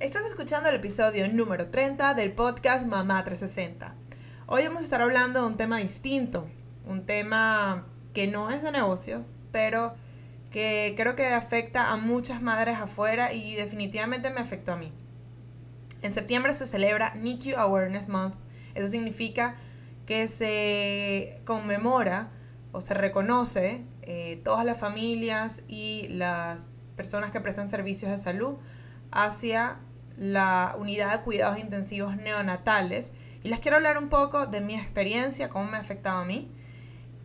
Estás escuchando el episodio número 30 del podcast Mamá 360. Hoy vamos a estar hablando de un tema distinto, un tema que no es de negocio, pero que creo que afecta a muchas madres afuera y definitivamente me afectó a mí. En septiembre se celebra NICU Awareness Month. Eso significa que se conmemora o se reconoce eh, todas las familias y las personas que prestan servicios de salud hacia la unidad de cuidados intensivos neonatales. Y les quiero hablar un poco de mi experiencia, cómo me ha afectado a mí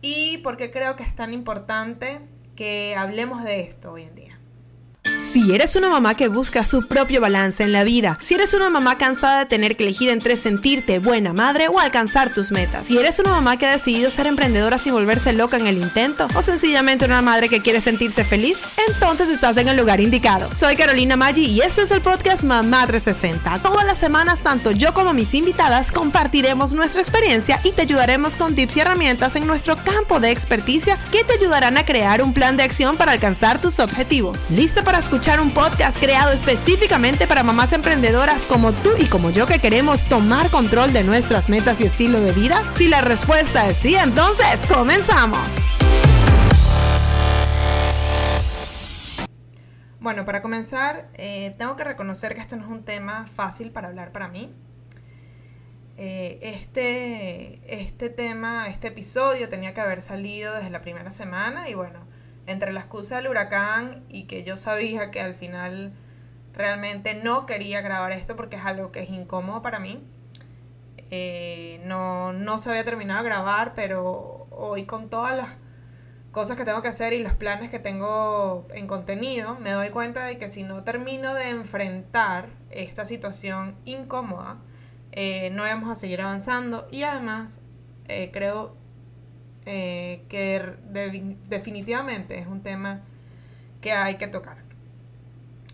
y por qué creo que es tan importante que hablemos de esto hoy en día. Si eres una mamá que busca su propio balance en la vida, si eres una mamá cansada de tener que elegir entre sentirte buena madre o alcanzar tus metas, si eres una mamá que ha decidido ser emprendedora sin volverse loca en el intento, o sencillamente una madre que quiere sentirse feliz, entonces estás en el lugar indicado. Soy Carolina Maggi y este es el podcast Mamá 360. Todas las semanas, tanto yo como mis invitadas compartiremos nuestra experiencia y te ayudaremos con tips y herramientas en nuestro campo de experticia que te ayudarán a crear un plan de acción para alcanzar tus objetivos. ¿Lista para escuchar un podcast creado específicamente para mamás emprendedoras como tú y como yo que queremos tomar control de nuestras metas y estilo de vida? Si la respuesta es sí, entonces comenzamos. Bueno, para comenzar, eh, tengo que reconocer que este no es un tema fácil para hablar para mí. Eh, este, este tema, este episodio tenía que haber salido desde la primera semana y bueno, entre la excusa del huracán y que yo sabía que al final realmente no quería grabar esto porque es algo que es incómodo para mí. Eh, no, no se había terminado de grabar, pero hoy con todas las cosas que tengo que hacer y los planes que tengo en contenido, me doy cuenta de que si no termino de enfrentar esta situación incómoda, eh, no vamos a seguir avanzando y además eh, creo eh, que definitivamente es un tema que hay que tocar.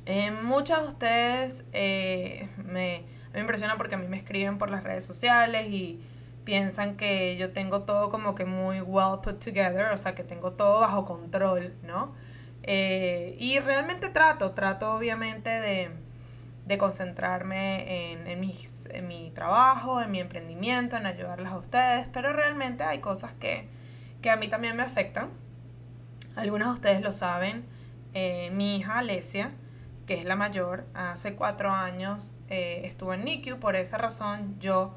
Eh, muchas de ustedes eh, me, me impresionan porque a mí me escriben por las redes sociales y piensan que yo tengo todo como que muy well put together, o sea, que tengo todo bajo control, ¿no? y realmente trato, trato obviamente de, de concentrarme en, en, mis, en mi trabajo, en mi emprendimiento, en ayudarles a ustedes, pero realmente hay cosas que, que a mí también me afectan. Algunos de ustedes lo saben. Eh, mi hija Alesia, que es la mayor, hace cuatro años eh, estuvo en NICU. Por esa razón yo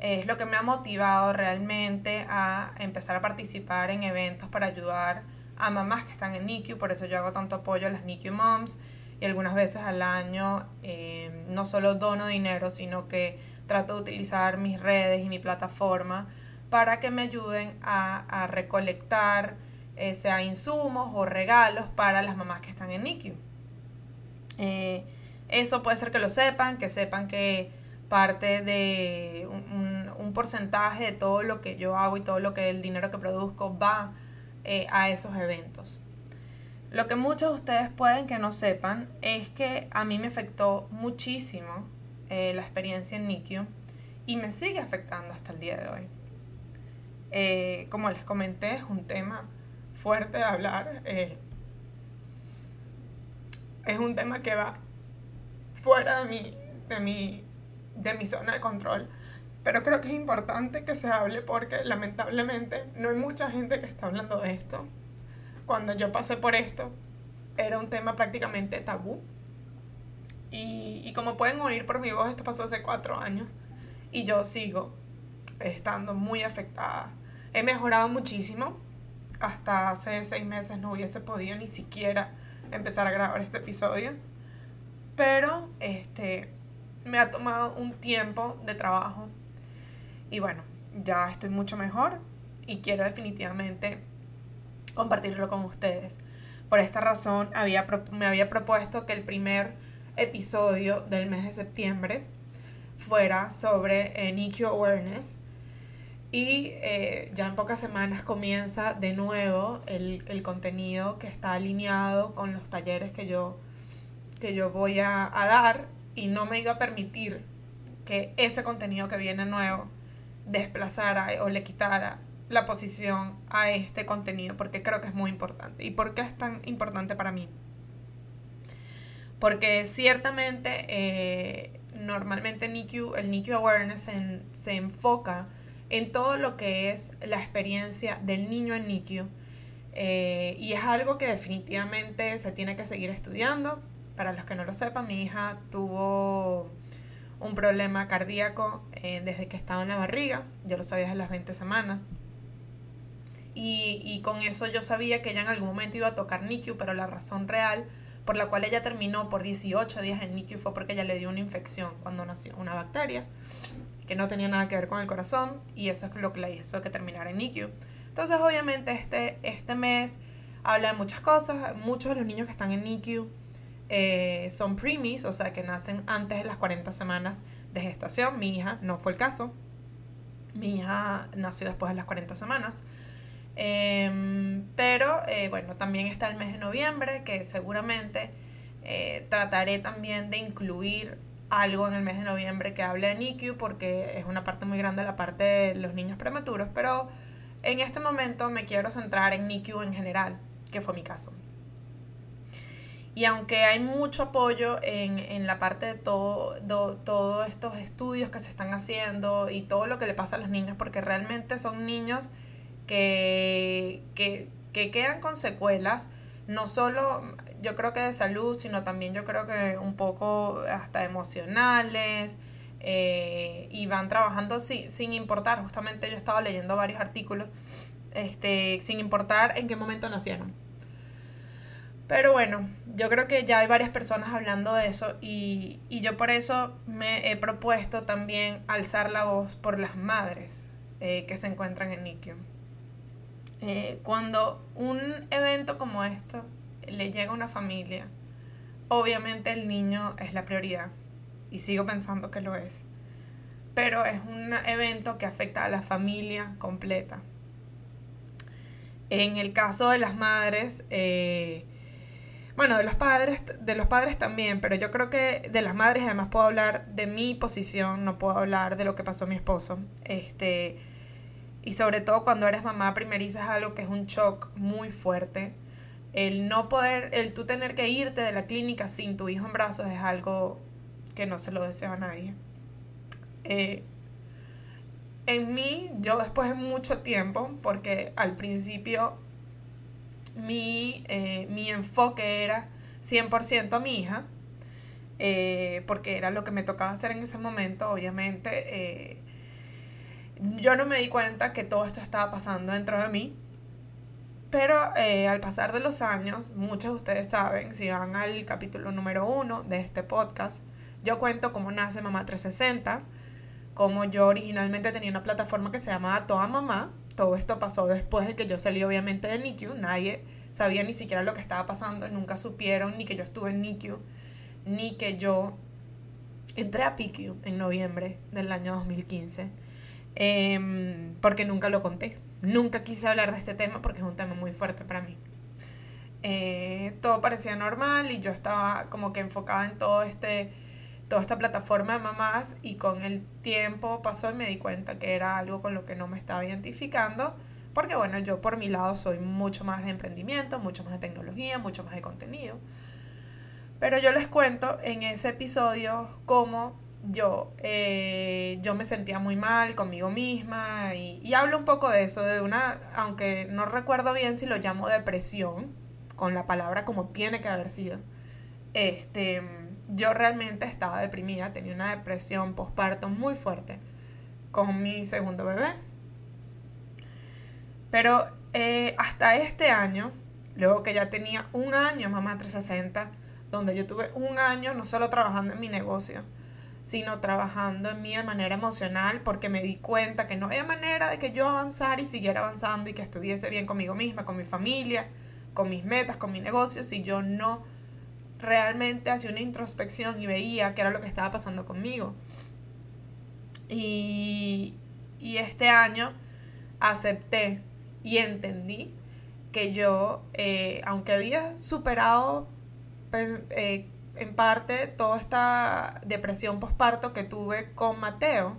eh, es lo que me ha motivado realmente a empezar a participar en eventos para ayudar a mamás que están en NICU. Por eso yo hago tanto apoyo a las NICU moms. Y algunas veces al año no solo dono dinero, sino que trato de utilizar mis redes y mi plataforma para que me ayuden a, recolectar eh, sea insumos o regalos para las mamás que están en NICU. Eh, eso puede ser que lo sepan, que sepan que parte de un, porcentaje de todo lo que yo hago y todo lo que el dinero que produzco va eh, a esos eventos. Lo que muchos de ustedes pueden que no sepan es que a mí me afectó muchísimo la experiencia en NICU y me sigue afectando hasta el día de hoy. Eh, como les comenté, es un tema fuerte de hablar. Eh, es un tema que va fuera de mi, de, mi, de mi zona de control. Pero creo que es importante que se hable porque lamentablemente no hay mucha gente que está hablando de esto. Cuando yo pasé por esto, era un tema prácticamente tabú. Y, y como pueden oír por mi voz, esto pasó hace cuatro años. Y yo sigo estando muy afectada. He mejorado muchísimo. Hasta hace seis meses no hubiese podido ni siquiera empezar a grabar este episodio. Pero este me ha tomado un tiempo de trabajo. Y bueno, ya estoy mucho mejor y quiero definitivamente compartirlo con ustedes. Por esta razón había, me había propuesto que el primer episodio del mes de septiembre fuera sobre NICU Awareness y eh, ya en pocas semanas comienza de nuevo el, el, contenido que está alineado con los talleres que yo, que yo voy a, dar y no me iba a permitir que ese contenido que viene nuevo desplazara o le quitara la posición a este contenido porque creo que es muy importante. ¿Y por qué es tan importante para mí? Porque ciertamente, eh, normalmente NICU, el NICU Awareness se enfoca en todo lo que es la experiencia del niño en NICU. Eh, y es algo que definitivamente se tiene que seguir estudiando. Para los que no lo sepan, mi hija tuvo un problema cardíaco eh, desde que estaba en la barriga. Yo lo sabía desde las 20 semanas. Y, y, con eso yo sabía que ella en algún momento iba a tocar NICU, pero la razón real por la cual ella terminó por 18 días en NICU fue porque ella le dio una infección cuando nació, una bacteria que no tenía nada que ver con el corazón y eso es lo que le hizo que terminara en NICU. Entonces obviamente este, este mes habla de muchas cosas, muchos de los niños que están en NICU eh, son preemies, o sea que nacen antes de las 40 semanas de gestación, mi hija no fue el caso, mi hija nació después de las 40 semanas. Em, pero eh, bueno, también está el mes de noviembre, que seguramente eh, trataré también de incluir algo en el mes de noviembre que hable de NICU porque es una parte muy grande la parte de los niños prematuros, pero en este momento me quiero centrar en NICU en general, que fue mi caso. Y aunque hay mucho apoyo en, en la parte de todo, todos estos estudios que se están haciendo y todo lo que le pasa a los niños, porque realmente son niños que, que, que quedan con secuelas, no solo yo creo que de salud, sino también yo creo que un poco hasta emocionales, eh, y van trabajando sin, sin importar, justamente yo estaba leyendo varios artículos, este, sin importar en qué momento nacieron. Pero bueno, yo creo que ya hay varias personas hablando de eso y, y yo por eso me he propuesto también alzar la voz por las madres eh, que se encuentran en NICU. Eh, cuando un evento como esto le llega una familia, obviamente el niño es la prioridad y sigo pensando que lo es. Pero es un evento que afecta a la familia completa. En el caso de las madres, eh, bueno, de los padres, de los padres también, pero yo creo que de las madres además puedo hablar de mi posición, no puedo hablar de lo que pasó a mi esposo. Este, y sobre todo cuando eres mamá primeriza es algo que es un shock muy fuerte. El no poder, el tú tener que irte de la clínica sin tu hijo en brazos es algo que no se lo deseo a nadie. Eh, en mí, yo después de mucho tiempo, porque al principio mi, eh, mi enfoque era 100% a mi hija, eh, porque era lo que me tocaba hacer en ese momento, obviamente. yo no me di cuenta que todo esto estaba pasando dentro de mí, pero al pasar de los años, muchos de ustedes saben, si van al capítulo número uno de este podcast, yo cuento cómo nace Mamá 360, como yo originalmente tenía una plataforma que se llamaba Toda Mamá. Todo esto pasó después de que yo salí obviamente de NICU. Nadie sabía ni siquiera lo que estaba pasando, nunca supieron ni que yo estuve en NICU, ni que yo entré a PICU en noviembre del año 2015, em, porque nunca lo conté. Nunca quise hablar de este tema porque es un tema muy fuerte para mí. Eh, todo parecía normal y yo estaba como que enfocada en todo este toda esta plataforma de mamás y con el tiempo pasó y me di cuenta que era algo con lo que no me estaba identificando, porque bueno, yo por mi lado soy mucho más de emprendimiento, mucho más de tecnología, mucho más de contenido. Pero yo les cuento en ese episodio cómo yo, eh, yo me sentía muy mal conmigo misma y, hablo un poco de eso, de una, aunque no recuerdo bien si lo llamo depresión, con la palabra como tiene que haber sido. Este, yo realmente estaba deprimida, tenía una depresión postparto muy fuerte con mi segundo bebé. Pero eh, hasta este año, luego que ya tenía un año Mamá 360, donde yo tuve un año no solo trabajando en mi negocio, sino trabajando en mí de manera emocional, porque me di cuenta que no había manera de que yo avanzara y siguiera avanzando y que estuviese bien conmigo misma, con mi familia, con mis metas, con mi negocio, si yo no realmente hacía una introspección y veía qué era lo que estaba pasando conmigo. Y, este año acepté y entendí que yo, eh, aunque había superado pues, eh, en parte toda esta depresión posparto que tuve con Mateo,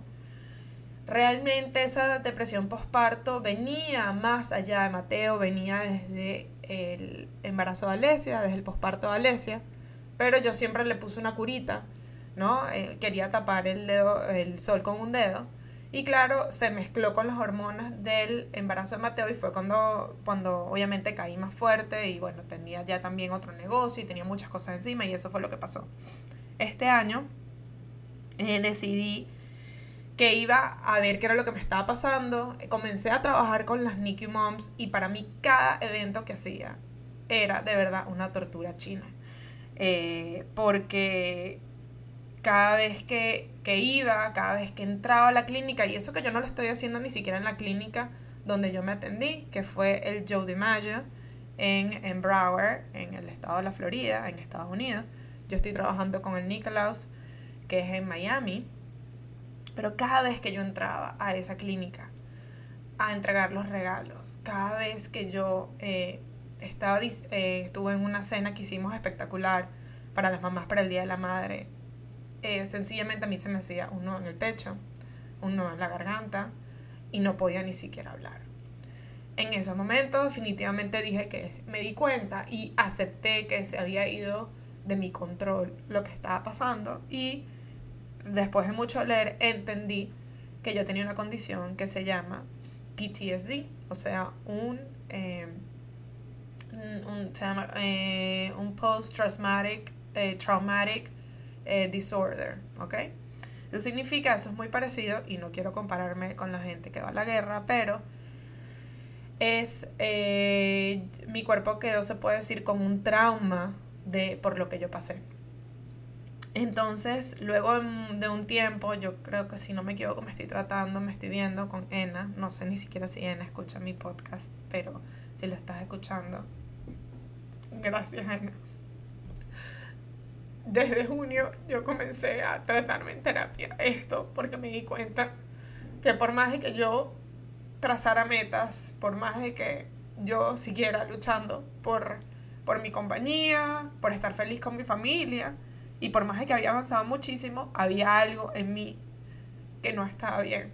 realmente esa depresión posparto venía más allá de Mateo, venía desde el embarazo de Alesia, desde el posparto de Alesia, pero yo siempre le puse una curita, ¿no? Eh, quería tapar el dedo, el sol con un dedo. Y claro, se mezcló con las hormonas del embarazo de Mateo y fue cuando, cuando obviamente caí más fuerte y bueno, tenía ya también otro negocio y tenía muchas cosas encima y eso fue lo que pasó. Este año eh, decidí que iba a ver qué era lo que me estaba pasando. Comencé a trabajar con las NICU Moms y para mí cada evento que hacía era de verdad una tortura china. Eh, porque cada vez que, iba, cada vez que entraba a la clínica, y eso que yo no lo estoy haciendo ni siquiera en la clínica donde yo me atendí, que fue el Joe DiMaggio en, en Broward, en el estado de la Florida, en Estados Unidos. Yo estoy trabajando con el Nicolaus, que es en Miami. Pero cada vez que yo entraba a esa clínica a entregar los regalos, cada vez que yo eh, estaba, eh, estuve en una cena que hicimos espectacular para las mamás para el Día de la Madre, eh, sencillamente a mí se me hacía un en el pecho, un en la garganta y no podía ni siquiera hablar. En esos momentos definitivamente dije que me di cuenta y acepté que se había ido de mi control lo que estaba pasando y después de mucho leer entendí que yo tenía una condición que se llama PTSD, o sea, un, un, eh, un post-traumatic eh, traumatic disorder, ¿ok? Eso significa, eso es muy parecido, y no quiero compararme con la gente que va a la guerra, pero es, mi cuerpo quedó, se puede decir, con un trauma de, por lo que yo pasé. Entonces, luego de un tiempo, yo creo que si no me equivoco, me estoy tratando, me estoy viendo con Ena. No sé ni siquiera si Ena escucha mi podcast, pero si lo estás escuchando, gracias Ena. Desde junio yo comencé a tratarme en terapia esto porque me di cuenta que por más de que yo trazara metas, por más de que yo siguiera luchando por, por mi compañía, por estar feliz con mi familia, y por más de que había avanzado muchísimo, había algo en mí que no estaba bien.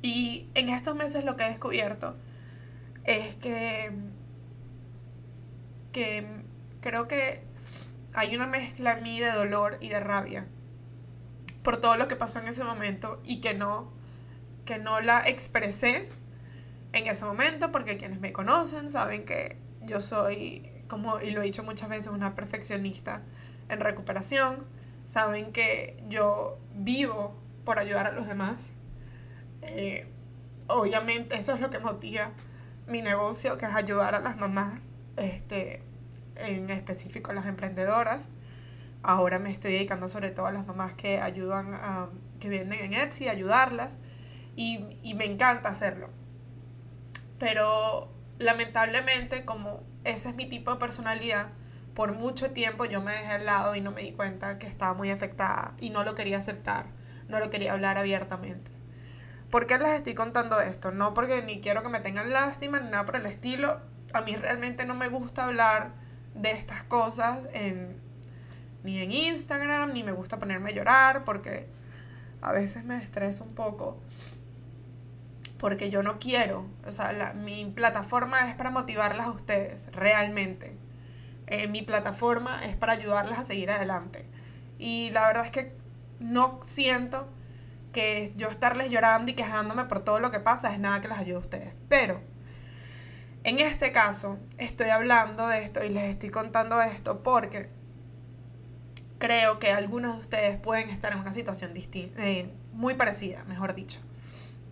Y en estos meses lo que he descubierto es que, que creo que hay una mezcla en mí de dolor y de rabia por todo lo que pasó en ese momento y que no, que no la expresé en ese momento porque quienes me conocen saben que yo soy, como y lo he dicho muchas veces, una perfeccionista en recuperación, saben que yo vivo por ayudar a los demás. Eh, obviamente eso es lo que motiva mi negocio, que es ayudar a las mamás, este, en específico las emprendedoras. Ahora me estoy dedicando sobre todo a las mamás que ayudan a, que venden en Etsy, ayudarlas. Y, y me encanta hacerlo. Pero lamentablemente, como ese es mi tipo de personalidad, por mucho tiempo yo me dejé al lado y no me di cuenta que estaba muy afectada y no lo quería aceptar, no lo quería hablar abiertamente. ¿Por qué les estoy contando esto? No porque ni quiero que me tengan lástima ni nada por el estilo. A mí realmente no me gusta hablar de estas cosas en, ni en Instagram, ni me gusta ponerme a llorar porque a veces me estreso un poco. Porque yo no quiero, o sea, mi plataforma es para motivarlas a ustedes, realmente eh, mi plataforma es para ayudarlas a seguir adelante. Y la verdad es que no siento que yo estarles llorando y quejándome por todo lo que pasa es nada que les ayude a ustedes. Pero en este caso estoy hablando de esto y les estoy contando esto porque creo que algunos de ustedes pueden estar en una situación eh, muy parecida, mejor dicho.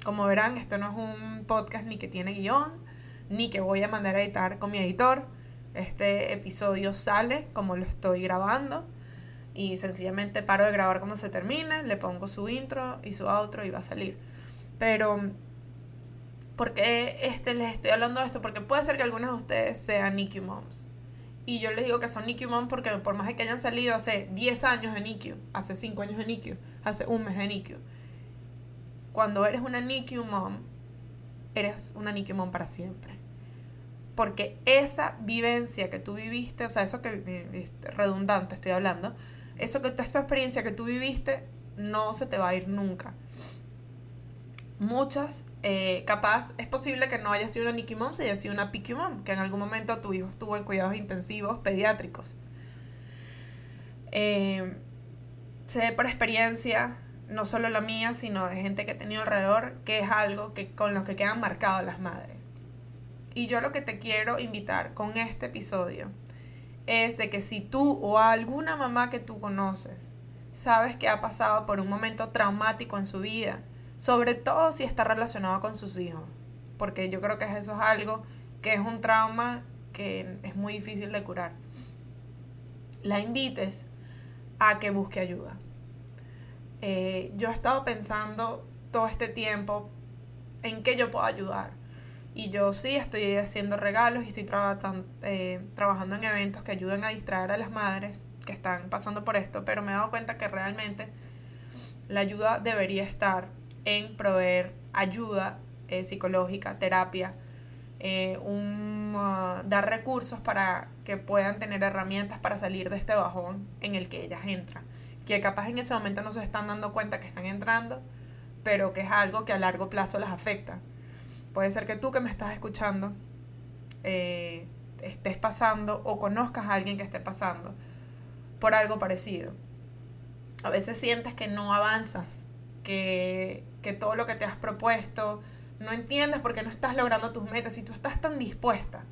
Como verán, esto no es un podcast ni que tiene guion, ni que voy a mandar a editar con mi editor este episodio sale como lo estoy grabando y sencillamente paro de grabar cuando se termine, le pongo su intro y su outro y va a salir. Pero, ¿por qué este, les estoy hablando de esto? Porque puede ser que algunos de ustedes sean NICU Moms. Y yo les digo que son NICU Moms porque por más que hayan salido hace 10 años de NICU, hace 5 años de NICU, hace un mes de NICU, cuando eres una NICU Mom, eres una NICU Mom para siempre porque esa vivencia que tú viviste, o sea, eso que redundante estoy hablando, eso que esta experiencia que tú viviste no se te va a ir nunca. Muchas, eh, capaz, es posible que no haya sido una Nicky Mom, se haya sido una PQ Mom, que en algún momento tu hijo estuvo en cuidados intensivos pediátricos. Eh, sé por experiencia, no solo la mía, sino de gente que he tenido alrededor, que es algo que, con lo que quedan marcadas las madres. Y yo lo que te quiero invitar con este episodio es de que si tú o alguna mamá que tú conoces sabes que ha pasado por un momento traumático en su vida, sobre todo si está relacionado con sus hijos, porque yo creo que eso es algo que es un trauma que es muy difícil de curar. La invites a que busque ayuda. Eh, yo he estado pensando todo este tiempo en qué yo puedo ayudar. Y yo sí estoy haciendo regalos y estoy eh, trabajando en eventos que ayuden a distraer a las madres que están pasando por esto, pero me he dado cuenta que realmente la ayuda debería estar en proveer ayuda eh, psicológica, terapia, eh, un, uh, dar recursos para que puedan tener herramientas para salir de este bajón en el que ellas entran. Que capaz en ese momento no se están dando cuenta que están entrando, pero que es algo que a largo plazo las afecta. Puede ser que tú que me estás escuchando eh, estés pasando o conozcas a alguien que esté pasando por algo parecido. A veces sientes que no avanzas, que, que todo lo que te has propuesto, no entiendes por qué no estás logrando tus metas y tú estás tan dispuesta.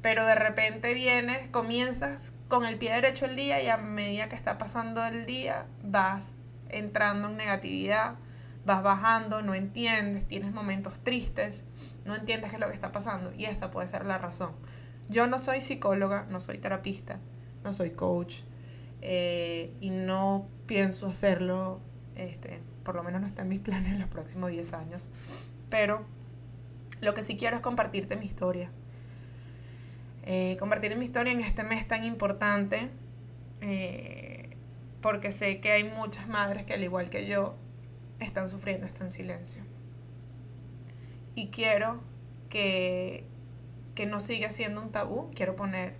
Pero de repente vienes, comienzas con el pie derecho el día y a medida que está pasando el día vas entrando en negatividad, vas bajando, no entiendes, tienes momentos tristes, no entiendes qué es lo que está pasando y esa puede ser la razón. Yo no soy psicóloga, no soy terapista, no soy coach eh, y no pienso hacerlo, este, por lo menos no está en mis planes en los próximos 10 años, pero lo que sí quiero es compartirte mi historia. Eh, compartir mi historia en este mes tan importante, eh, porque sé que hay muchas madres que al igual que yo están sufriendo esto en silencio. Y quiero que, que no siga siendo un tabú, quiero poner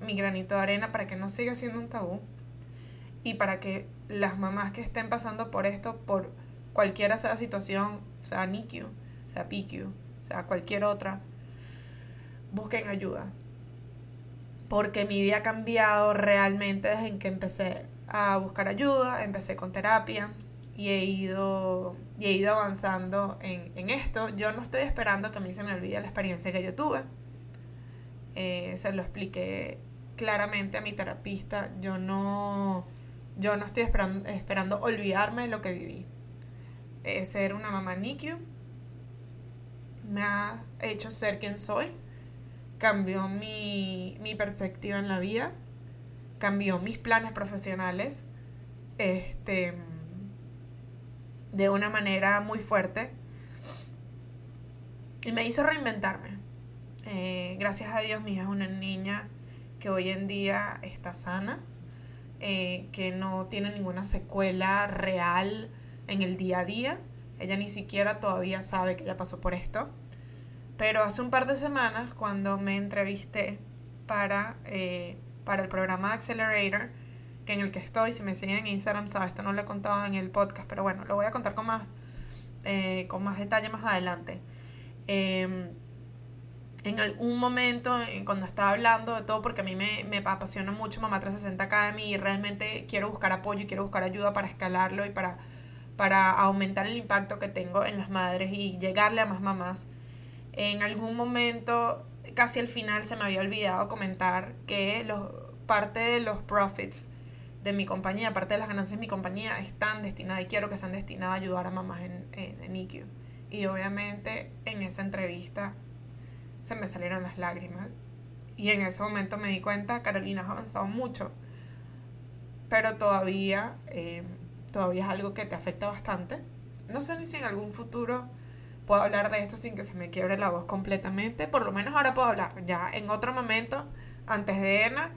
mi granito de arena para que no siga siendo un tabú y para que las mamás que estén pasando por esto, por cualquiera sea la situación, sea NICU, sea PICU, sea cualquier otra, busquen ayuda. Porque mi vida ha cambiado realmente desde que empecé a buscar ayuda, empecé con terapia y he ido, y he ido avanzando en, en esto. Yo no estoy esperando que a mí se me olvide la experiencia que yo tuve. Eh, se lo expliqué claramente a mi terapista. Yo no, yo no estoy esperando, olvidarme de lo que viví. Eh, ser una mamá NICU me ha hecho ser quien soy. Cambió mi, mi perspectiva en la vida. Cambió mis planes profesionales. Este de una manera muy fuerte. Y me hizo reinventarme. Eh, gracias a Dios, mi hija es una niña que hoy en día está sana, eh, que no tiene ninguna secuela real en el día a día. Ella ni siquiera todavía sabe que ella pasó por esto. Pero hace un par de semanas, cuando me entrevisté para, eh, para el programa Accelerator, que en el que estoy, si me siguen en Instagram, sabes, esto no lo he contado en el podcast, pero bueno, lo voy a contar con más, eh, con más detalle más adelante. Em, en algún momento, cuando estaba hablando de todo, porque a mí me, me apasiona mucho Mamá 360 Academy y realmente quiero buscar apoyo y quiero buscar ayuda para escalarlo y para, para aumentar el impacto que tengo en las madres y llegarle a más mamás. En algún momento, casi al final, se me había olvidado comentar que los, parte de los profits de mi compañía, parte de las ganancias de mi compañía, están destinadas y quiero que sean destinadas a ayudar a mamás en, en, en IQ. Y obviamente en esa entrevista se me salieron las lágrimas. Y en ese momento me di cuenta, Carolina, has avanzado mucho, pero todavía, eh, todavía es algo que te afecta bastante. No sé si en algún futuro puedo hablar de esto sin que se me quiebre la voz completamente. Por lo menos ahora puedo hablar. Ya en otro momento, antes de ENA,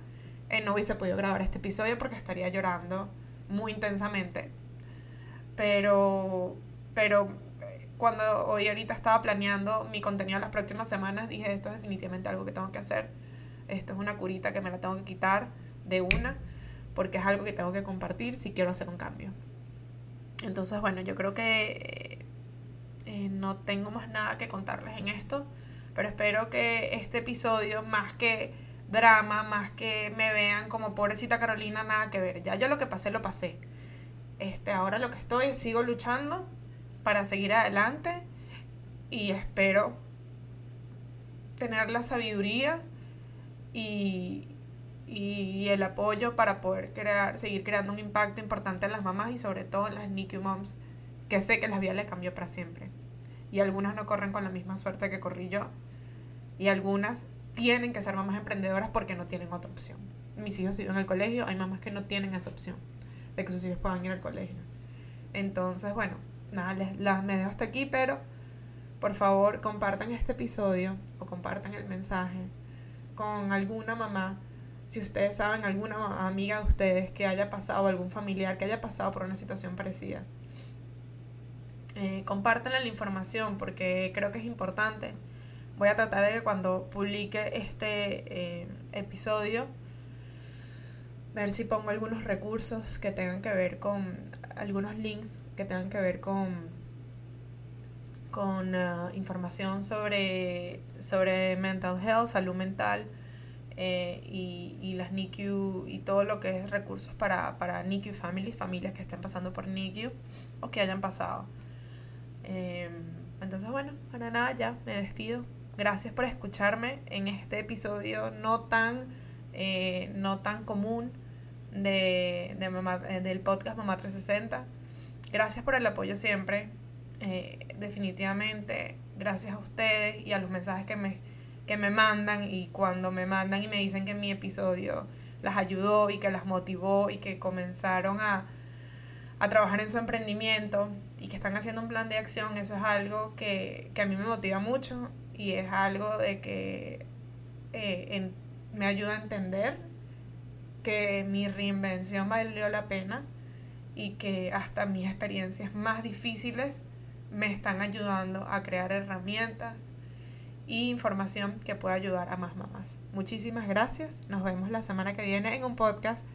eh, no hubiese podido grabar este episodio porque estaría llorando muy intensamente. Pero, pero cuando hoy ahorita estaba planeando mi contenido las próximas semanas, dije, esto es definitivamente algo que tengo que hacer. Esto es una curita que me la tengo que quitar de una, porque es algo que tengo que compartir si quiero hacer un cambio. Entonces, bueno, yo creo que eh, no tengo más nada que contarles en esto, pero espero que este episodio, más que drama, más que me vean como pobrecita Carolina, nada que ver. Ya yo lo que pasé, lo pasé. Este, ahora lo que estoy, sigo luchando para seguir adelante y espero tener la sabiduría y, el apoyo para poder crear, seguir creando un impacto importante en las mamás y sobre todo en las NICU moms, que sé que la vida les cambió para siempre. Y algunas no corren con la misma suerte que corrí yo. Y algunas tienen que ser mamás emprendedoras porque no tienen otra opción. Mis hijos siguen en el colegio, hay mamás que no tienen esa opción de que sus hijos puedan ir al colegio. Entonces, bueno, nada, les, las me dejo hasta aquí, pero por favor compartan este episodio o compartan el mensaje con alguna mamá. Si ustedes saben, alguna amiga de ustedes que haya pasado, algún familiar que haya pasado por una situación parecida. Eh, la información porque creo que es importante. Voy a tratar de que cuando publique este eh, episodio, ver si pongo algunos recursos que tengan que ver con algunos links que tengan que ver con con uh, información sobre, sobre mental health, salud mental eh, y, y, las NICU y todo lo que es recursos para, para NICU families, familias que estén pasando por NICU o que hayan pasado. Em, entonces, bueno, para nada, ya me despido. Gracias por escucharme en este episodio no tan, eh, no tan común de, de eh, del podcast Mamá 360. Gracias por el apoyo siempre. Eh, definitivamente, gracias a ustedes y a los mensajes que me, que me mandan y cuando me mandan y me dicen que mi episodio las ayudó y que las motivó y que comenzaron a, a trabajar en su emprendimiento y que están haciendo un plan de acción, eso es algo que, que a mí me motiva mucho y es algo de que eh, me ayuda a entender que mi reinvención valió la pena y que hasta mis experiencias más difíciles me están ayudando a crear herramientas e información que pueda ayudar a más mamás. Muchísimas gracias. Nos vemos la semana que viene en un podcast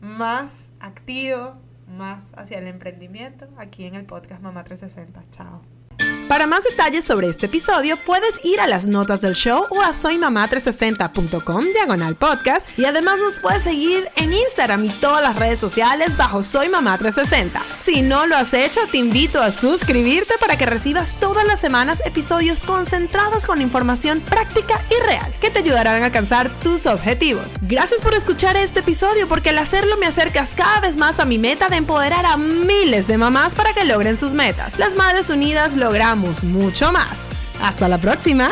más activo, más hacia el emprendimiento, aquí en el podcast Mamá 360. Chao. Para más detalles sobre este episodio, puedes ir a las notas del show o a soymamá360.com diagonal podcast y además nos puedes seguir en Instagram y todas las redes sociales bajo Soy Mamá 360. Si no lo has hecho, te invito a suscribirte para que recibas todas las semanas episodios concentrados con información práctica y real que te ayudarán a alcanzar tus objetivos. Gracias por escuchar este episodio porque al hacerlo me acercas cada vez más a mi meta de empoderar a miles de mamás para que logren sus metas. Las Madres Unidas logramos mucho más. Hasta la próxima.